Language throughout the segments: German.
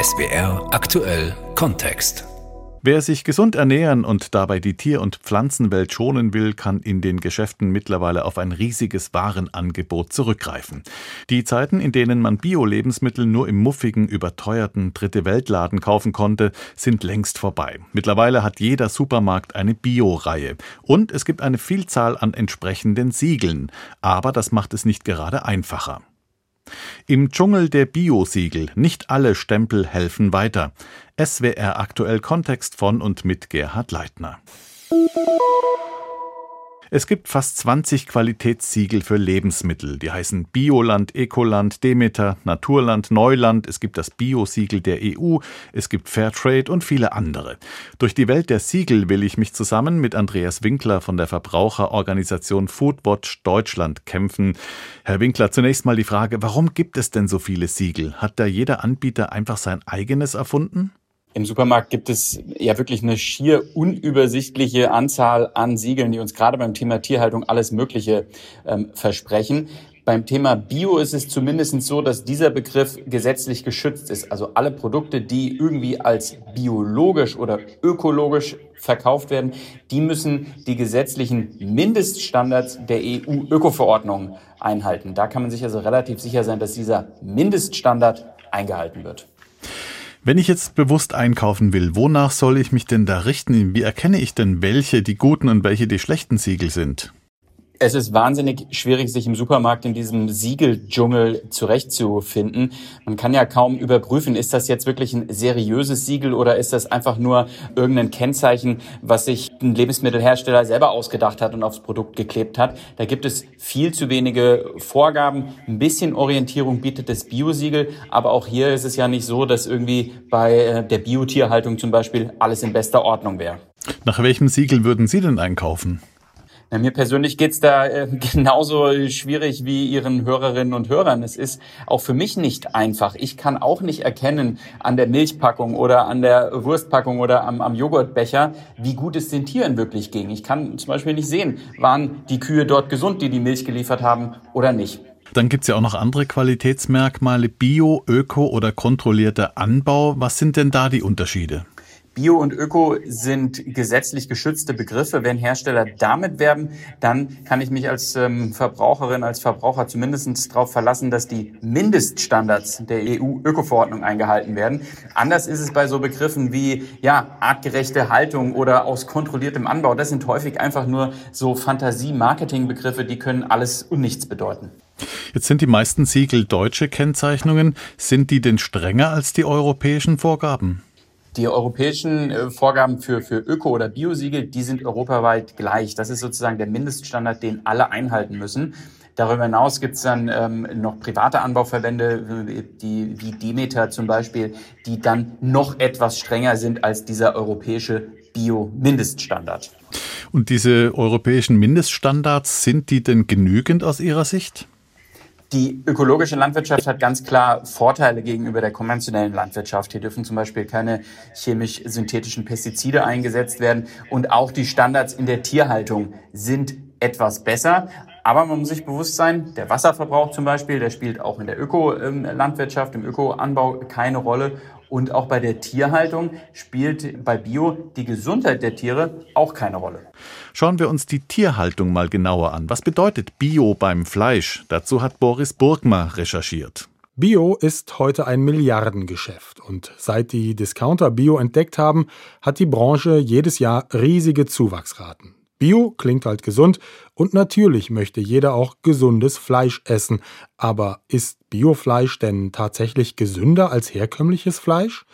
SWR aktuell Kontext. Wer sich gesund ernähren und dabei die Tier- und Pflanzenwelt schonen will, kann in den Geschäften mittlerweile auf ein riesiges Warenangebot zurückgreifen. Die Zeiten, in denen man Bio-Lebensmittel nur im muffigen, überteuerten Dritte Weltladen kaufen konnte, sind längst vorbei. Mittlerweile hat jeder Supermarkt eine Bio-Reihe und es gibt eine Vielzahl an entsprechenden Siegeln, aber das macht es nicht gerade einfacher. Im Dschungel der Biosiegel. Nicht alle Stempel helfen weiter. SWR aktuell Kontext von und mit Gerhard Leitner. Es gibt fast 20 Qualitätssiegel für Lebensmittel. Die heißen Bioland, Ecoland, Demeter, Naturland, Neuland. Es gibt das Biosiegel der EU. Es gibt Fairtrade und viele andere. Durch die Welt der Siegel will ich mich zusammen mit Andreas Winkler von der Verbraucherorganisation Foodwatch Deutschland kämpfen. Herr Winkler, zunächst mal die Frage, warum gibt es denn so viele Siegel? Hat da jeder Anbieter einfach sein eigenes erfunden? Im Supermarkt gibt es ja wirklich eine schier unübersichtliche Anzahl an Siegeln, die uns gerade beim Thema Tierhaltung alles Mögliche ähm, versprechen. Beim Thema Bio ist es zumindest so, dass dieser Begriff gesetzlich geschützt ist. Also alle Produkte, die irgendwie als biologisch oder ökologisch verkauft werden, die müssen die gesetzlichen Mindeststandards der EU-Öko-Verordnung einhalten. Da kann man sich also relativ sicher sein, dass dieser Mindeststandard eingehalten wird. Wenn ich jetzt bewusst einkaufen will, wonach soll ich mich denn da richten? Wie erkenne ich denn, welche die guten und welche die schlechten Siegel sind? Es ist wahnsinnig schwierig, sich im Supermarkt in diesem Siegeldschungel zurechtzufinden. Man kann ja kaum überprüfen, ist das jetzt wirklich ein seriöses Siegel oder ist das einfach nur irgendein Kennzeichen, was sich ein Lebensmittelhersteller selber ausgedacht hat und aufs Produkt geklebt hat. Da gibt es viel zu wenige Vorgaben. Ein bisschen Orientierung bietet das Biosiegel, aber auch hier ist es ja nicht so, dass irgendwie bei äh, der Biotierhaltung zum Beispiel alles in bester Ordnung wäre. Nach welchem Siegel würden Sie denn einkaufen? Na, mir persönlich geht's da äh, genauso schwierig wie Ihren Hörerinnen und Hörern. Es ist auch für mich nicht einfach. Ich kann auch nicht erkennen an der Milchpackung oder an der Wurstpackung oder am, am Joghurtbecher, wie gut es den Tieren wirklich ging. Ich kann zum Beispiel nicht sehen, waren die Kühe dort gesund, die die Milch geliefert haben oder nicht. Dann gibt's ja auch noch andere Qualitätsmerkmale, Bio, Öko oder kontrollierter Anbau. Was sind denn da die Unterschiede? Bio und Öko sind gesetzlich geschützte Begriffe. Wenn Hersteller damit werben, dann kann ich mich als ähm, Verbraucherin, als Verbraucher zumindest darauf verlassen, dass die Mindeststandards der EU-Öko-Verordnung eingehalten werden. Anders ist es bei so Begriffen wie ja artgerechte Haltung oder aus kontrolliertem Anbau. Das sind häufig einfach nur so Fantasie-Marketing-Begriffe, die können alles und nichts bedeuten. Jetzt sind die meisten Siegel deutsche Kennzeichnungen. Sind die denn strenger als die europäischen Vorgaben? Die europäischen äh, Vorgaben für, für Öko- oder Biosiegel, die sind europaweit gleich. Das ist sozusagen der Mindeststandard, den alle einhalten müssen. Darüber hinaus gibt es dann ähm, noch private Anbauverbände, die, wie Demeter zum Beispiel, die dann noch etwas strenger sind als dieser europäische Bio-Mindeststandard. Und diese europäischen Mindeststandards, sind die denn genügend aus Ihrer Sicht? Die ökologische Landwirtschaft hat ganz klar Vorteile gegenüber der konventionellen Landwirtschaft. Hier dürfen zum Beispiel keine chemisch-synthetischen Pestizide eingesetzt werden und auch die Standards in der Tierhaltung sind etwas besser. Aber man muss sich bewusst sein, der Wasserverbrauch zum Beispiel, der spielt auch in der Ökolandwirtschaft, im Ökoanbau keine Rolle. Und auch bei der Tierhaltung spielt bei Bio die Gesundheit der Tiere auch keine Rolle. Schauen wir uns die Tierhaltung mal genauer an. Was bedeutet Bio beim Fleisch? Dazu hat Boris Burgmer recherchiert. Bio ist heute ein Milliardengeschäft und seit die Discounter Bio entdeckt haben, hat die Branche jedes Jahr riesige Zuwachsraten. Bio klingt halt gesund und natürlich möchte jeder auch gesundes Fleisch essen. Aber ist Biofleisch denn tatsächlich gesünder als herkömmliches Fleisch?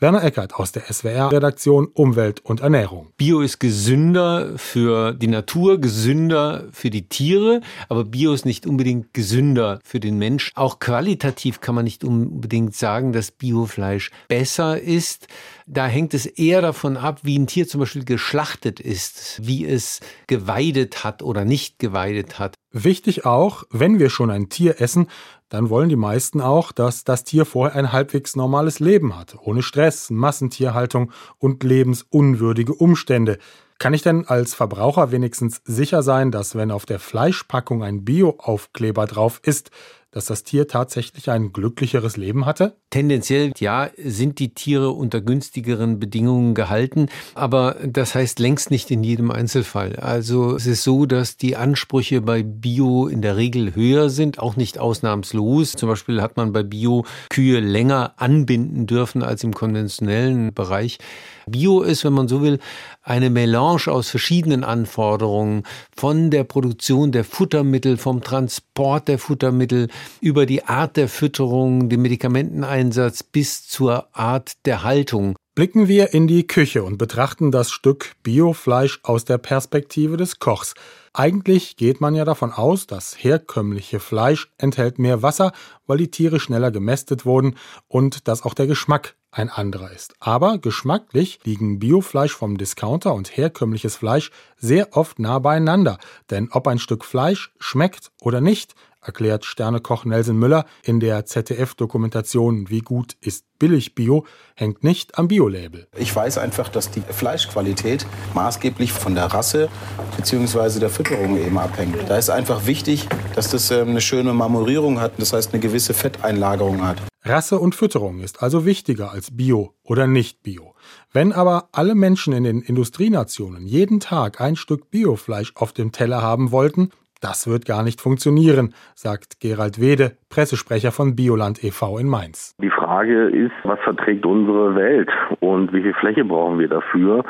Werner Eckert aus der SWR-Redaktion Umwelt und Ernährung. Bio ist gesünder für die Natur, gesünder für die Tiere, aber Bio ist nicht unbedingt gesünder für den Mensch. Auch qualitativ kann man nicht unbedingt sagen, dass Biofleisch besser ist. Da hängt es eher davon ab, wie ein Tier zum Beispiel geschlachtet ist, wie es geweidet hat oder nicht geweidet hat. Wichtig auch, wenn wir schon ein Tier essen, dann wollen die meisten auch, dass das Tier vorher ein halbwegs normales Leben hat, ohne Stress, Massentierhaltung und lebensunwürdige Umstände. Kann ich denn als Verbraucher wenigstens sicher sein, dass wenn auf der Fleischpackung ein Bio-Aufkleber drauf ist, dass das Tier tatsächlich ein glücklicheres Leben hatte? Tendenziell ja, sind die Tiere unter günstigeren Bedingungen gehalten, aber das heißt längst nicht in jedem Einzelfall. Also es ist so, dass die Ansprüche bei Bio in der Regel höher sind, auch nicht ausnahmslos. Zum Beispiel hat man bei Bio Kühe länger anbinden dürfen als im konventionellen Bereich. Bio ist, wenn man so will, eine Melange aus verschiedenen Anforderungen, von der Produktion der Futtermittel, vom Transport der Futtermittel, über die Art der Fütterung, den Medikamenteneinsatz bis zur Art der Haltung. Blicken wir in die Küche und betrachten das Stück Biofleisch aus der Perspektive des Kochs. Eigentlich geht man ja davon aus, das herkömmliche Fleisch enthält mehr Wasser, weil die Tiere schneller gemästet wurden und dass auch der Geschmack ein anderer ist. Aber geschmacklich liegen Biofleisch vom Discounter und herkömmliches Fleisch sehr oft nah beieinander. Denn ob ein Stück Fleisch schmeckt oder nicht, erklärt Sternekoch Nelson Müller in der ZDF-Dokumentation Wie gut ist billig Bio, hängt nicht am Biolabel. Ich weiß einfach, dass die Fleischqualität maßgeblich von der Rasse bzw. der Fütterung eben abhängt. Da ist einfach wichtig, dass das ähm, eine schöne Marmorierung hat, das heißt eine gewisse Fetteinlagerung hat. Rasse und Fütterung ist also wichtiger als Bio oder nicht Bio. Wenn aber alle Menschen in den Industrienationen jeden Tag ein Stück Biofleisch auf dem Teller haben wollten, das wird gar nicht funktionieren, sagt Gerald Wede, Pressesprecher von Bioland e.V. in Mainz. Die Frage ist, was verträgt unsere Welt und wie viel Fläche brauchen wir dafür?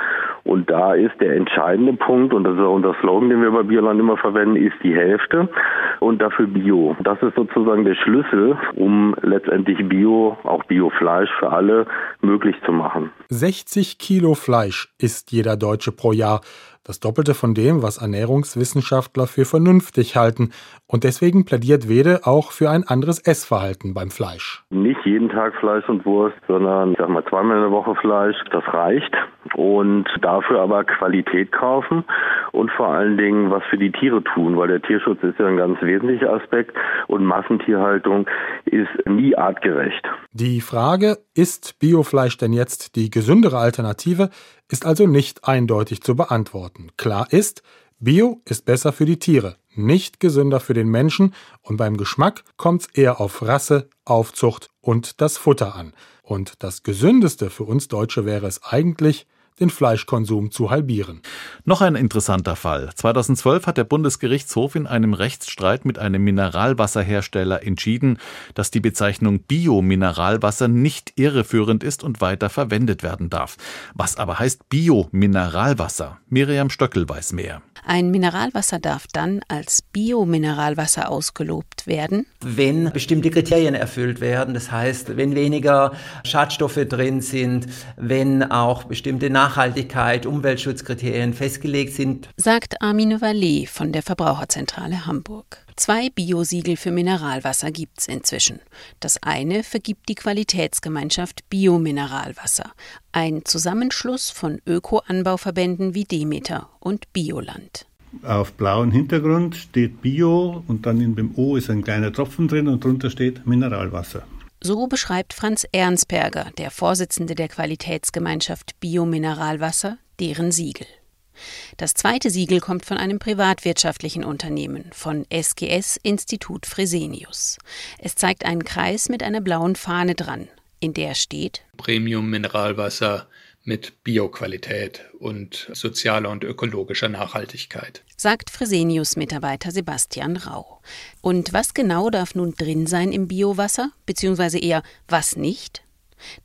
Und da ist der entscheidende Punkt, und das ist auch unser Slogan, den wir bei Bioland immer verwenden, ist die Hälfte und dafür Bio. Das ist sozusagen der Schlüssel, um letztendlich Bio, auch Biofleisch für alle möglich zu machen. 60 Kilo Fleisch isst jeder Deutsche pro Jahr. Das Doppelte von dem, was Ernährungswissenschaftler für vernünftig halten. Und deswegen plädiert Wede auch für ein anderes Essverhalten beim Fleisch. Nicht jeden Tag Fleisch und Wurst, sondern ich sag mal zweimal in der Woche Fleisch. Das reicht. Und dafür aber Qualität kaufen und vor allen Dingen was für die Tiere tun, weil der Tierschutz ist ja ein ganz wesentlicher Aspekt und Massentierhaltung ist nie artgerecht. Die Frage, ist Biofleisch denn jetzt die gesündere Alternative, ist also nicht eindeutig zu beantworten. Klar ist, Bio ist besser für die Tiere, nicht gesünder für den Menschen und beim Geschmack kommt es eher auf Rasse, Aufzucht und das Futter an. Und das Gesündeste für uns Deutsche wäre es eigentlich, den Fleischkonsum zu halbieren. Noch ein interessanter Fall. 2012 hat der Bundesgerichtshof in einem Rechtsstreit mit einem Mineralwasserhersteller entschieden, dass die Bezeichnung Bio-Mineralwasser nicht irreführend ist und weiter verwendet werden darf. Was aber heißt Bio-Mineralwasser? Miriam Stöckel weiß mehr. Ein Mineralwasser darf dann als Bio-Mineralwasser ausgelobt werden, wenn bestimmte Kriterien erfüllt werden. Das heißt, wenn weniger Schadstoffe drin sind, wenn auch bestimmte Nachhaltigkeit, Umweltschutzkriterien festgelegt sind, sagt Armin Vallee von der Verbraucherzentrale Hamburg. Zwei Biosiegel für Mineralwasser gibt's inzwischen. Das eine vergibt die Qualitätsgemeinschaft Biomineralwasser, ein Zusammenschluss von Öko-Anbauverbänden wie Demeter und Bioland. Auf blauem Hintergrund steht Bio und dann in dem O ist ein kleiner Tropfen drin und drunter steht Mineralwasser. So beschreibt Franz Ernstberger, der Vorsitzende der Qualitätsgemeinschaft Biomineralwasser, deren Siegel. Das zweite Siegel kommt von einem privatwirtschaftlichen Unternehmen, von SGS Institut Fresenius. Es zeigt einen Kreis mit einer blauen Fahne dran, in der steht Premium Mineralwasser mit Bioqualität und sozialer und ökologischer Nachhaltigkeit. Sagt Fresenius-Mitarbeiter Sebastian Rau. Und was genau darf nun drin sein im Biowasser, beziehungsweise eher was nicht?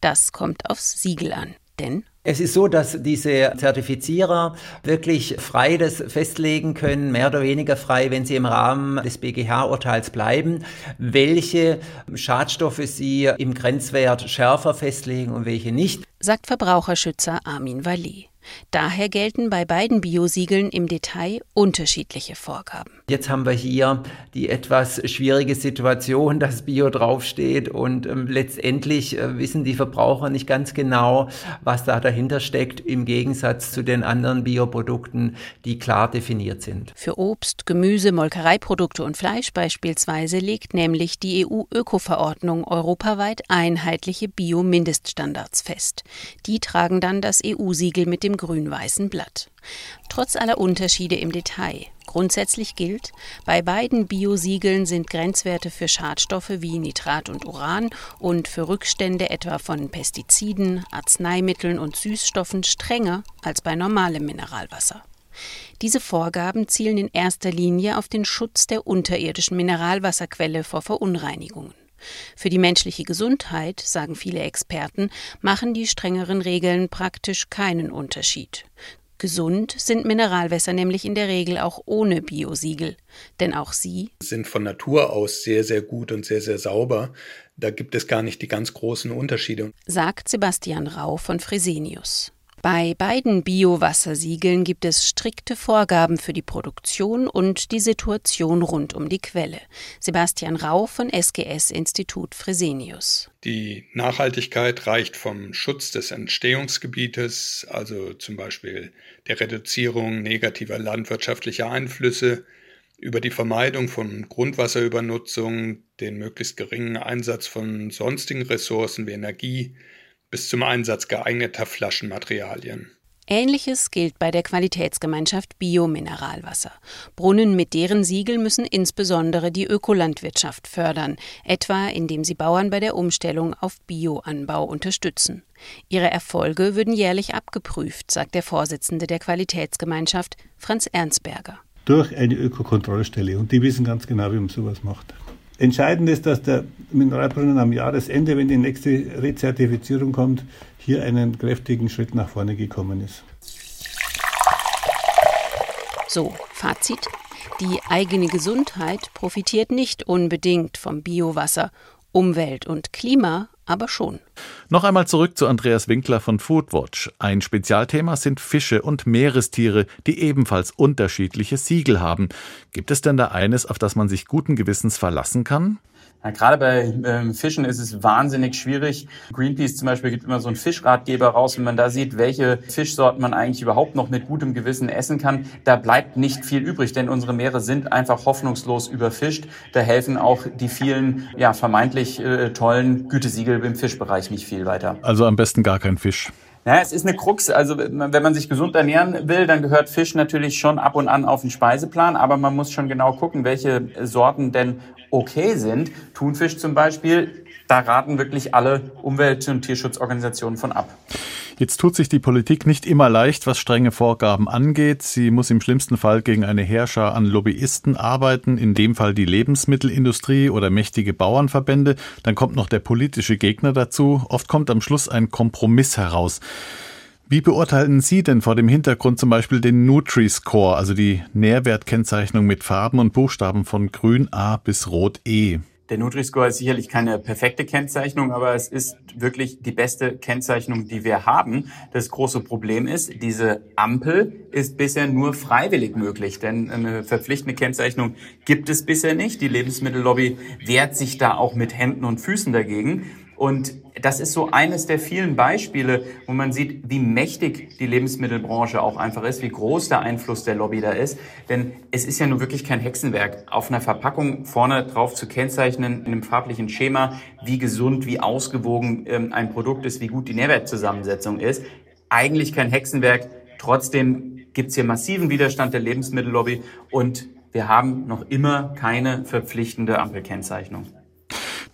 Das kommt aufs Siegel an. Denn es ist so, dass diese Zertifizierer wirklich frei das festlegen können, mehr oder weniger frei, wenn sie im Rahmen des BGH-Urteils bleiben, welche Schadstoffe sie im Grenzwert schärfer festlegen und welche nicht. Sagt Verbraucherschützer Armin Walli. Daher gelten bei beiden Biosiegeln im Detail unterschiedliche Vorgaben. Jetzt haben wir hier die etwas schwierige Situation, dass Bio draufsteht und ähm, letztendlich äh, wissen die Verbraucher nicht ganz genau, was da dahinter steckt, im Gegensatz zu den anderen Bioprodukten, die klar definiert sind. Für Obst, Gemüse, Molkereiprodukte und Fleisch beispielsweise legt nämlich die EU-Öko-Verordnung europaweit einheitliche Bio-Mindeststandards fest. Die tragen dann das EU-Siegel mit dem grün-weißen Blatt. Trotz aller Unterschiede im Detail. Grundsätzlich gilt, bei beiden Biosiegeln sind Grenzwerte für Schadstoffe wie Nitrat und Uran und für Rückstände etwa von Pestiziden, Arzneimitteln und Süßstoffen strenger als bei normalem Mineralwasser. Diese Vorgaben zielen in erster Linie auf den Schutz der unterirdischen Mineralwasserquelle vor Verunreinigungen. Für die menschliche Gesundheit, sagen viele Experten, machen die strengeren Regeln praktisch keinen Unterschied. Gesund sind Mineralwässer nämlich in der Regel auch ohne Biosiegel, denn auch sie sind von Natur aus sehr, sehr gut und sehr, sehr sauber. Da gibt es gar nicht die ganz großen Unterschiede. Sagt Sebastian Rau von Fresenius. Bei beiden Biowassersiegeln gibt es strikte Vorgaben für die Produktion und die Situation rund um die Quelle. Sebastian Rau von SGS Institut Fresenius. Die Nachhaltigkeit reicht vom Schutz des Entstehungsgebietes, also zum Beispiel der Reduzierung negativer landwirtschaftlicher Einflüsse, über die Vermeidung von Grundwasserübernutzung, den möglichst geringen Einsatz von sonstigen Ressourcen wie Energie, bis zum Einsatz geeigneter Flaschenmaterialien. Ähnliches gilt bei der Qualitätsgemeinschaft Biomineralwasser. Brunnen mit deren Siegel müssen insbesondere die Ökolandwirtschaft fördern, etwa indem sie Bauern bei der Umstellung auf Bioanbau unterstützen. Ihre Erfolge würden jährlich abgeprüft, sagt der Vorsitzende der Qualitätsgemeinschaft, Franz Ernstberger. Durch eine Ökokontrollstelle. Und die wissen ganz genau, wie man sowas macht. Entscheidend ist, dass der Mineralbrunnen am Jahresende, wenn die nächste Rezertifizierung kommt, hier einen kräftigen Schritt nach vorne gekommen ist. So, Fazit. Die eigene Gesundheit profitiert nicht unbedingt vom Biowasser. Umwelt und Klima aber schon. Noch einmal zurück zu Andreas Winkler von Foodwatch. Ein Spezialthema sind Fische und Meerestiere, die ebenfalls unterschiedliche Siegel haben. Gibt es denn da eines, auf das man sich guten Gewissens verlassen kann? Ja, gerade bei ähm, Fischen ist es wahnsinnig schwierig. Greenpeace zum Beispiel gibt immer so einen Fischratgeber raus, wenn man da sieht, welche Fischsorten man eigentlich überhaupt noch mit gutem Gewissen essen kann. Da bleibt nicht viel übrig, denn unsere Meere sind einfach hoffnungslos überfischt. Da helfen auch die vielen ja, vermeintlich äh, tollen Gütesiegel im Fischbereich nicht viel weiter. Also am besten gar kein Fisch. Ja, es ist eine Krux. Also wenn man sich gesund ernähren will, dann gehört Fisch natürlich schon ab und an auf den Speiseplan. Aber man muss schon genau gucken, welche Sorten denn okay sind. Thunfisch zum Beispiel, da raten wirklich alle Umwelt- und Tierschutzorganisationen von ab. Jetzt tut sich die Politik nicht immer leicht, was strenge Vorgaben angeht. Sie muss im schlimmsten Fall gegen eine Herrscher an Lobbyisten arbeiten, in dem Fall die Lebensmittelindustrie oder mächtige Bauernverbände. Dann kommt noch der politische Gegner dazu. Oft kommt am Schluss ein Kompromiss heraus. Wie beurteilen Sie denn vor dem Hintergrund zum Beispiel den Nutri-Score, also die Nährwertkennzeichnung mit Farben und Buchstaben von grün A bis rot E? Der Nutri-Score ist sicherlich keine perfekte Kennzeichnung, aber es ist wirklich die beste Kennzeichnung, die wir haben. Das große Problem ist, diese Ampel ist bisher nur freiwillig möglich, denn eine verpflichtende Kennzeichnung gibt es bisher nicht. Die Lebensmittellobby wehrt sich da auch mit Händen und Füßen dagegen. Und das ist so eines der vielen Beispiele, wo man sieht, wie mächtig die Lebensmittelbranche auch einfach ist, wie groß der Einfluss der Lobby da ist. Denn es ist ja nun wirklich kein Hexenwerk, auf einer Verpackung vorne drauf zu kennzeichnen, in einem farblichen Schema, wie gesund, wie ausgewogen ähm, ein Produkt ist, wie gut die Nährwertzusammensetzung ist. Eigentlich kein Hexenwerk. Trotzdem gibt's hier massiven Widerstand der Lebensmittellobby und wir haben noch immer keine verpflichtende Ampelkennzeichnung.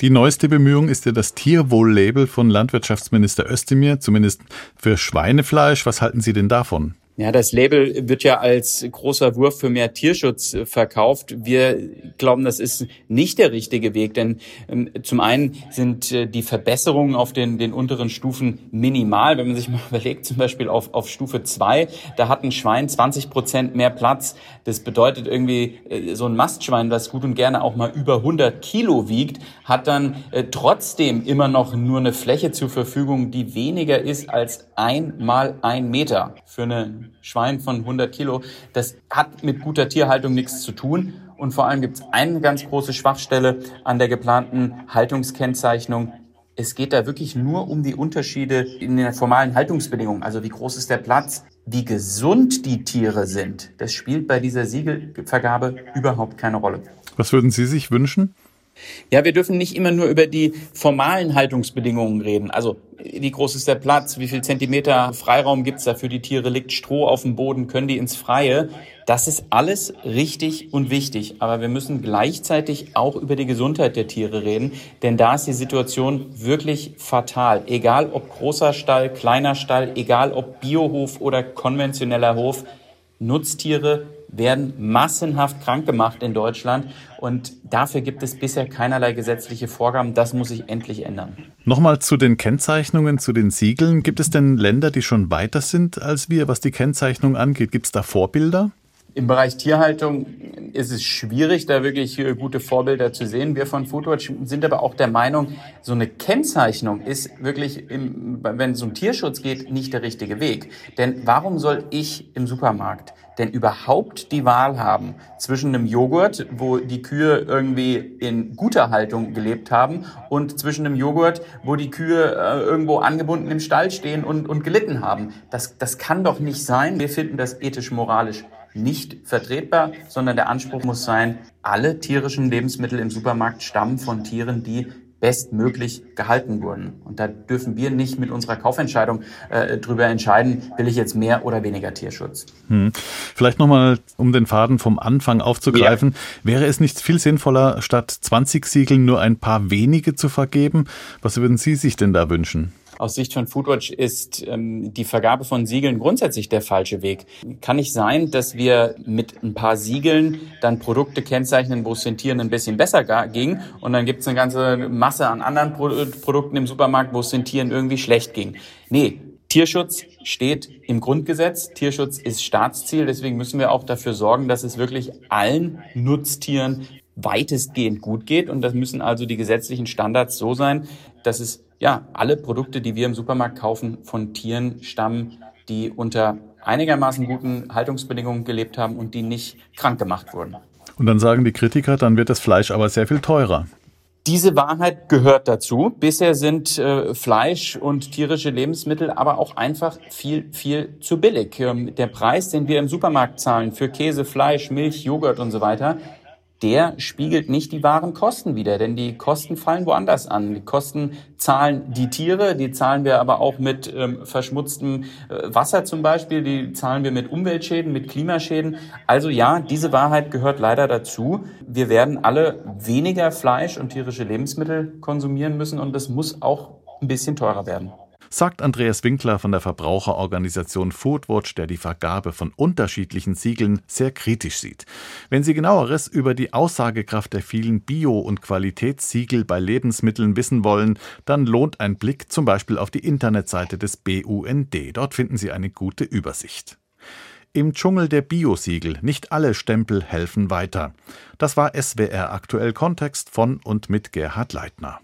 Die neueste Bemühung ist ja das Tierwohl-Label von Landwirtschaftsminister Özdemir, zumindest für Schweinefleisch. Was halten Sie denn davon? Ja, das Label wird ja als großer Wurf für mehr Tierschutz äh, verkauft. Wir glauben, das ist nicht der richtige Weg, denn ähm, zum einen sind äh, die Verbesserungen auf den, den unteren Stufen minimal. Wenn man sich mal überlegt, zum Beispiel auf, auf Stufe zwei, da hat ein Schwein 20 Prozent mehr Platz. Das bedeutet irgendwie, äh, so ein Mastschwein, was gut und gerne auch mal über 100 Kilo wiegt, hat dann äh, trotzdem immer noch nur eine Fläche zur Verfügung, die weniger ist als ein mal ein Meter für eine Schwein von 100 Kilo, das hat mit guter Tierhaltung nichts zu tun. Und vor allem gibt es eine ganz große Schwachstelle an der geplanten Haltungskennzeichnung. Es geht da wirklich nur um die Unterschiede in den formalen Haltungsbedingungen. Also wie groß ist der Platz, wie gesund die Tiere sind. Das spielt bei dieser Siegelvergabe überhaupt keine Rolle. Was würden Sie sich wünschen? Ja, wir dürfen nicht immer nur über die formalen Haltungsbedingungen reden. Also wie groß ist der Platz, wie viel Zentimeter Freiraum gibt's da für die Tiere, liegt Stroh auf dem Boden, können die ins Freie. Das ist alles richtig und wichtig, aber wir müssen gleichzeitig auch über die Gesundheit der Tiere reden, denn da ist die Situation wirklich fatal. Egal ob großer Stall, kleiner Stall, egal ob Biohof oder konventioneller Hof, Nutztiere werden massenhaft krank gemacht in Deutschland und dafür gibt es bisher keinerlei gesetzliche Vorgaben. Das muss sich endlich ändern. Nochmal zu den Kennzeichnungen, zu den Siegeln. Gibt es denn Länder, die schon weiter sind als wir, was die Kennzeichnung angeht? Gibt es da Vorbilder? Im Bereich Tierhaltung ist es schwierig, da wirklich gute Vorbilder zu sehen. Wir von Foodwatch sind aber auch der Meinung, so eine Kennzeichnung ist wirklich, im, wenn es um Tierschutz geht, nicht der richtige Weg. Denn warum soll ich im Supermarkt denn überhaupt die Wahl haben zwischen einem Joghurt, wo die Kühe irgendwie in guter Haltung gelebt haben, und zwischen einem Joghurt, wo die Kühe äh, irgendwo angebunden im Stall stehen und, und gelitten haben. Das, das kann doch nicht sein. Wir finden das ethisch-moralisch nicht vertretbar, sondern der Anspruch muss sein, alle tierischen Lebensmittel im Supermarkt stammen von Tieren, die bestmöglich gehalten wurden. Und da dürfen wir nicht mit unserer Kaufentscheidung äh, drüber entscheiden, will ich jetzt mehr oder weniger Tierschutz. Hm. Vielleicht nochmal, um den Faden vom Anfang aufzugreifen, ja. wäre es nicht viel sinnvoller, statt 20 Siegeln nur ein paar wenige zu vergeben? Was würden Sie sich denn da wünschen? Aus Sicht von Foodwatch ist ähm, die Vergabe von Siegeln grundsätzlich der falsche Weg. Kann nicht sein, dass wir mit ein paar Siegeln dann Produkte kennzeichnen, wo es den Tieren ein bisschen besser ging und dann gibt es eine ganze Masse an anderen Pro Produkten im Supermarkt, wo es den Tieren irgendwie schlecht ging. Nee, Tierschutz steht im Grundgesetz. Tierschutz ist Staatsziel. Deswegen müssen wir auch dafür sorgen, dass es wirklich allen Nutztieren weitestgehend gut geht. Und das müssen also die gesetzlichen Standards so sein, dass es ja, alle Produkte, die wir im Supermarkt kaufen, von Tieren stammen, die unter einigermaßen guten Haltungsbedingungen gelebt haben und die nicht krank gemacht wurden. Und dann sagen die Kritiker, dann wird das Fleisch aber sehr viel teurer. Diese Wahrheit gehört dazu. Bisher sind äh, Fleisch und tierische Lebensmittel aber auch einfach viel, viel zu billig. Ähm, der Preis, den wir im Supermarkt zahlen für Käse, Fleisch, Milch, Joghurt und so weiter, der spiegelt nicht die wahren Kosten wider, denn die Kosten fallen woanders an. Die Kosten zahlen die Tiere, die zahlen wir aber auch mit ähm, verschmutztem äh, Wasser zum Beispiel, die zahlen wir mit Umweltschäden, mit Klimaschäden. Also ja, diese Wahrheit gehört leider dazu. Wir werden alle weniger Fleisch und tierische Lebensmittel konsumieren müssen und das muss auch ein bisschen teurer werden sagt Andreas Winkler von der Verbraucherorganisation Foodwatch, der die Vergabe von unterschiedlichen Siegeln sehr kritisch sieht. Wenn Sie genaueres über die Aussagekraft der vielen Bio- und Qualitätssiegel bei Lebensmitteln wissen wollen, dann lohnt ein Blick zum Beispiel auf die Internetseite des BUND. Dort finden Sie eine gute Übersicht. Im Dschungel der Biosiegel. Nicht alle Stempel helfen weiter. Das war SWR aktuell Kontext von und mit Gerhard Leitner.